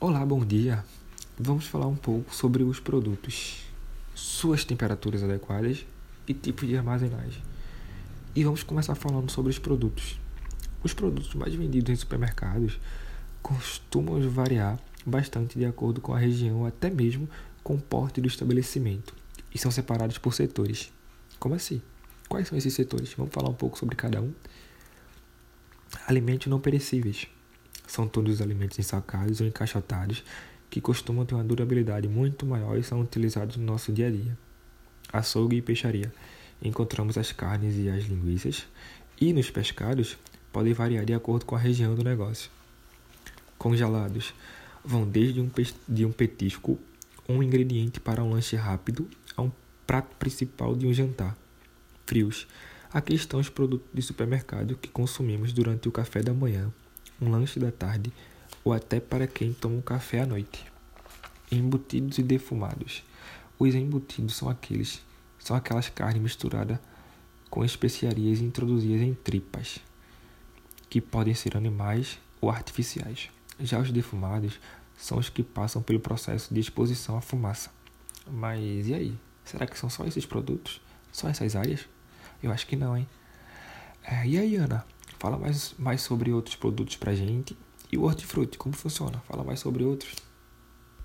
Olá, bom dia. Vamos falar um pouco sobre os produtos, suas temperaturas adequadas e tipos de armazenagem. E vamos começar falando sobre os produtos. Os produtos mais vendidos em supermercados costumam variar bastante de acordo com a região, até mesmo com o porte do estabelecimento, e são separados por setores. Como assim? Quais são esses setores? Vamos falar um pouco sobre cada um. Alimentos não perecíveis. São todos os alimentos ensacados ou encaixotados que costumam ter uma durabilidade muito maior e são utilizados no nosso dia a dia. Açougue e peixaria. Encontramos as carnes e as linguiças. E nos pescados, podem variar de acordo com a região do negócio. Congelados. Vão desde um, de um petisco, um ingrediente para um lanche rápido, a um prato principal de um jantar frios. Aqui estão os produtos de supermercado que consumimos durante o café da manhã, um lanche da tarde ou até para quem toma um café à noite. Embutidos e defumados. Os embutidos são aqueles, são aquelas carnes misturadas com especiarias introduzidas em tripas, que podem ser animais ou artificiais. Já os defumados são os que passam pelo processo de exposição à fumaça. Mas e aí? Será que são só esses produtos? Só essas áreas? Eu acho que não, hein? É, e aí, Ana? Fala mais, mais sobre outros produtos pra gente. E o hortifruti, como funciona? Fala mais sobre outros.